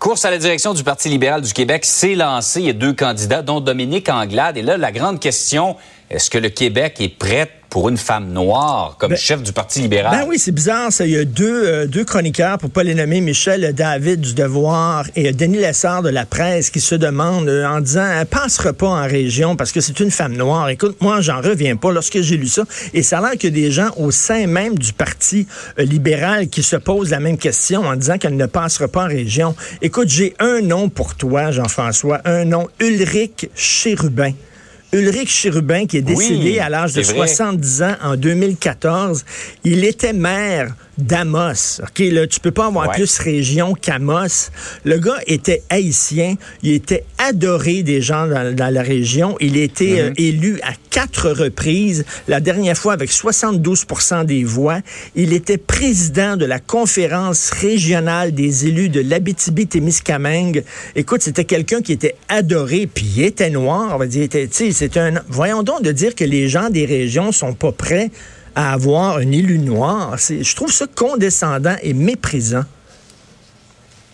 Course à la direction du Parti libéral du Québec s'est lancée. Il y a deux candidats, dont Dominique Anglade. Et là, la grande question, est-ce que le Québec est prêt pour une femme noire comme Ben- chef du Parti libéral? Ben oui, c'est bizarre. Ça. Il y a deux, euh, deux chroniqueurs, pour pas les nommer, Michel David du Devoir et Denis Lessard de la presse, qui se demandent euh, en disant elle passera pas en région parce que c'est une femme noire. Écoute, moi, j'en reviens pas lorsque j'ai lu ça. Et ça a l'air qu'il y a des gens au sein même du Parti euh, libéral qui se posent la même question en disant qu'elle ne passera pas en région. Écoute, j'ai un nom pour toi, Jean-François, un nom, Ulrich Chérubin. Ulrich Chérubin, qui est décédé Oui, à l'âge de c'est vrai. 70 ans en 2014. Il était maire d'Amos. OK, là, tu peux pas avoir Ouais. plus région qu'Amos. Le gars était haïtien. Il était adoré des gens dans, dans la région. Il était euh, élu à quatre reprises. La dernière fois avec 72% des voix. Il était président de la conférence régionale des élus de l'Abitibi-Témiscamingue. Écoute, c'était quelqu'un qui était adoré, puis il était noir. On va dire, c'était un. Voyons donc de dire que les gens des régions sont pas prêts à avoir un élu noir. Je trouve ça condescendant et méprisant.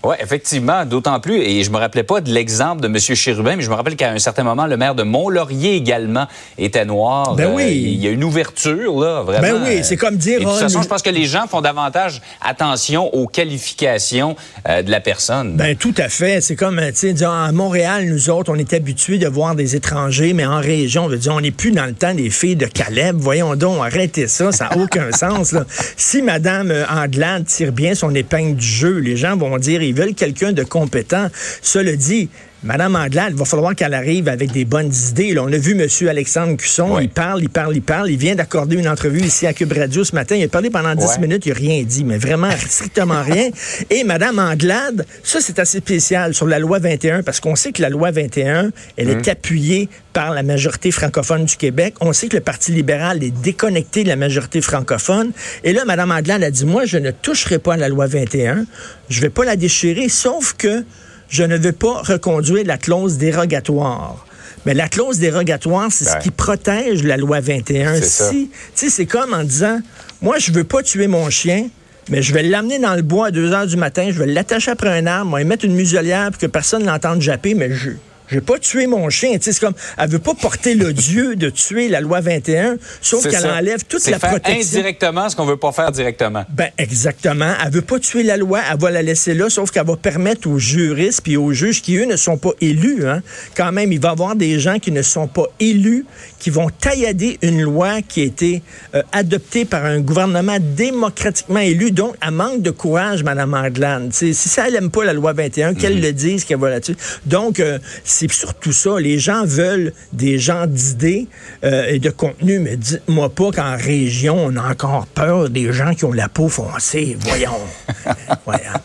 Oui, effectivement, d'autant plus. Et je me rappelais pas de l'exemple de M. Chérubin, mais je me rappelle qu'à un certain moment, le maire de Mont-Laurier également était noir. Ben Euh, oui. il y a une ouverture, là, vraiment. Ben oui, c'est comme dire, Et de toute oh, façon, je pense que les gens font davantage attention aux qualifications euh, de la personne. Ben tout à fait. C'est comme, euh, tu sais, à Montréal, nous autres, on est habitués de voir des étrangers, mais en région, on veut dire, on n'est plus dans le temps des filles de Caleb. Voyons donc, arrêtez ça, ça n'a aucun sens. Là. Si Mme euh, Anglade tire bien son épingle du jeu, les gens vont dire, ils veulent quelqu'un de compétent. Cela dit, Madame Anglade, il va falloir qu'elle arrive avec des bonnes idées. Là, on a vu M. Alexandre Cusson, il parle, il parle, il parle. Il vient d'accorder une entrevue ici à Cube Radio ce matin. Il a parlé pendant 10 Ouais. minutes, il n'a rien dit, mais vraiment strictement rien. Et Madame Anglade, ça c'est assez spécial sur la loi 21, parce qu'on sait que la loi 21, elle est appuyée par la majorité francophone du Québec. On sait que le Parti libéral est déconnecté de la majorité francophone. Et là, Madame Anglade a dit, moi, je ne toucherai pas à la loi 21. Je vais pas la déchirer, sauf que je ne veux pas reconduire la clause dérogatoire. Mais la clause dérogatoire, c'est ce Ben. qui protège la loi 21. C'est ça. Si, tu sais, c'est comme en disant, moi, je veux pas tuer mon chien, mais je vais l'amener dans le bois à 2 heures du matin, je vais l'attacher après un arbre, moi, y mettre une muselière pour que personne l'entende japper, mais je je vais pas tuer mon chien. C'est comme, elle veut pas porter l'odieux de tuer la loi 21, sauf qu'elle enlève toute la faire protection. indirectement ce qu'on veut pas faire directement. Ben exactement. Elle veut pas tuer la loi, elle va la laisser là, sauf qu'elle va permettre aux juristes puis aux juges qui eux ne sont pas élus, hein, quand même, il va y avoir des gens qui ne sont pas élus, qui vont taillader une loi qui a été euh, adoptée par un gouvernement démocratiquement élu. Donc, elle manque de courage, Mme Anglade. Si ça, elle aime pas la loi 21, qu'elle le dise, qu'elle va là-dessus. Donc, euh, c'est surtout ça. Les gens veulent des gens d'idées euh, et de contenu, mais dites-moi pas qu'en région, on a encore peur des gens qui ont la peau foncée. Voyons. Voyons.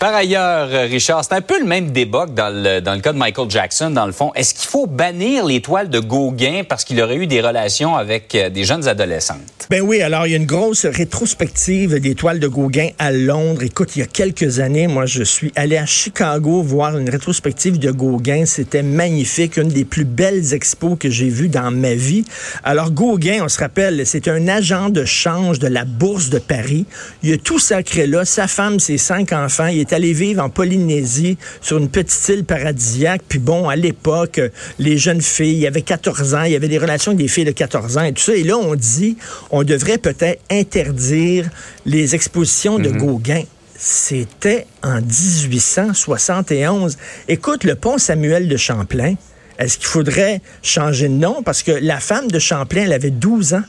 Par ailleurs, Richard, c'est un peu le même débat que dans le, dans le cas de Michael Jackson, dans le fond. Est-ce qu'il faut bannir les toiles de Gauguin parce qu'il aurait eu des relations avec euh, des jeunes adolescentes? Ben oui, alors il y a une grosse rétrospective des toiles de Gauguin à Londres. Écoute, il y a quelques années, moi, je suis allé à Chicago voir une rétrospective de Gauguin. C'était magnifique, une des plus belles expos que j'ai vues dans ma vie. Alors Gauguin, on se rappelle, c'est un agent de change de la Bourse de Paris. Il a tout sacré là, sa femme, ses cinq enfants. Il est allé vivre en Polynésie sur une petite île paradisiaque. Puis bon, à l'époque, les jeunes filles, il y avait 14 ans, il y avait des relations avec des filles de 14 ans et tout ça. Et là, on dit, on devrait peut-être interdire les expositions de Gauguin. C'était en 1871. Écoute, le pont Samuel de Champlain, est-ce qu'il faudrait changer de nom? Parce que la femme de Champlain, elle avait 12 ans.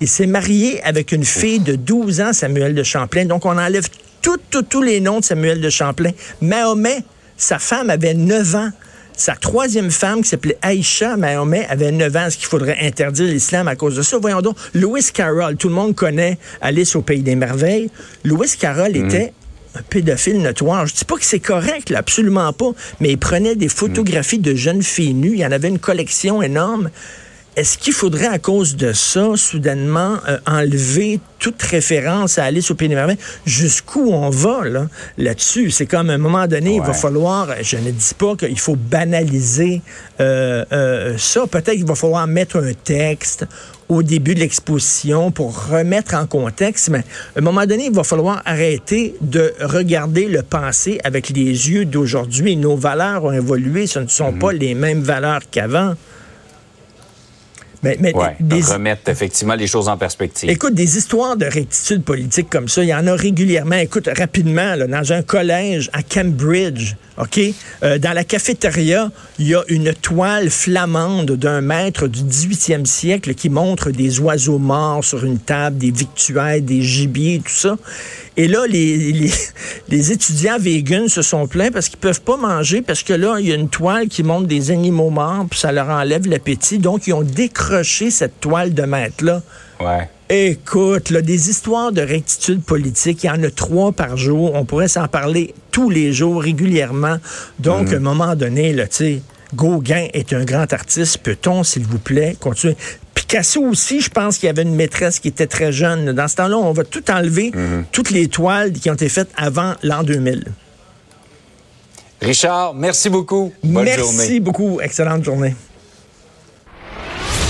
Il s'est marié avec une fille de 12 ans, Samuel de Champlain. Donc, on enlève tous les noms de Samuel de Champlain. Mahomet, sa femme avait 9 ans. Sa troisième femme, qui s'appelait Aïcha Mahomet, avait 9 ans. Est-ce qu'il faudrait interdire l'islam à cause de ça? Voyons donc. Lewis Carroll, tout le monde connaît Alice au Pays des Merveilles. Lewis Carroll était un pédophile notoire. Je dis pas que c'est correct, là, absolument pas, mais il prenait des photographies de jeunes filles nues. Il y en avait une collection énorme. Est-ce qu'il faudrait, à cause de ça, soudainement euh, enlever toute référence à Alice au Pays des Merveilles? Jusqu'où on va là, là-dessus? C'est comme à un moment donné, il va falloir, je ne dis pas qu'il faut banaliser euh, euh, ça. Peut-être qu'il va falloir mettre un texte au début de l'exposition pour remettre en contexte. Mais à un moment donné, il va falloir arrêter de regarder le passé avec les yeux d'aujourd'hui. Nos valeurs ont évolué. Ce ne sont pas les mêmes valeurs qu'avant. Mais, mais des, remettre effectivement les choses en perspective. Écoute, des histoires de rectitude politique comme ça, il y en a régulièrement. Écoute, rapidement, là, dans un collège à Cambridge, OK, euh, dans la cafétéria, il y a une toile flamande d'un maître du 18e siècle qui montre des oiseaux morts sur une table, des victuailles, des gibiers, tout ça. Et là, les, les, étudiants véganes se sont plaints parce qu'ils peuvent pas manger parce que là, il y a une toile qui montre des animaux morts, puis ça leur enlève l'appétit. Donc, ils ont décroché cette toile de maître-là. Ouais. Écoute, là, des histoires de rectitude politique, il y en a trois par jour. On pourrait s'en parler tous les jours, régulièrement. Donc, mhm. à un moment donné, là, tu sais, Gauguin est un grand artiste. Peut-on, s'il vous plaît, continuer? Picasso aussi, je pense qu'il y avait une maîtresse qui était très jeune. Dans ce temps-là, on va tout enlever, mhm. toutes les toiles qui ont été faites avant l'an 2000. Richard, merci beaucoup. Bonne merci beaucoup. Excellente journée.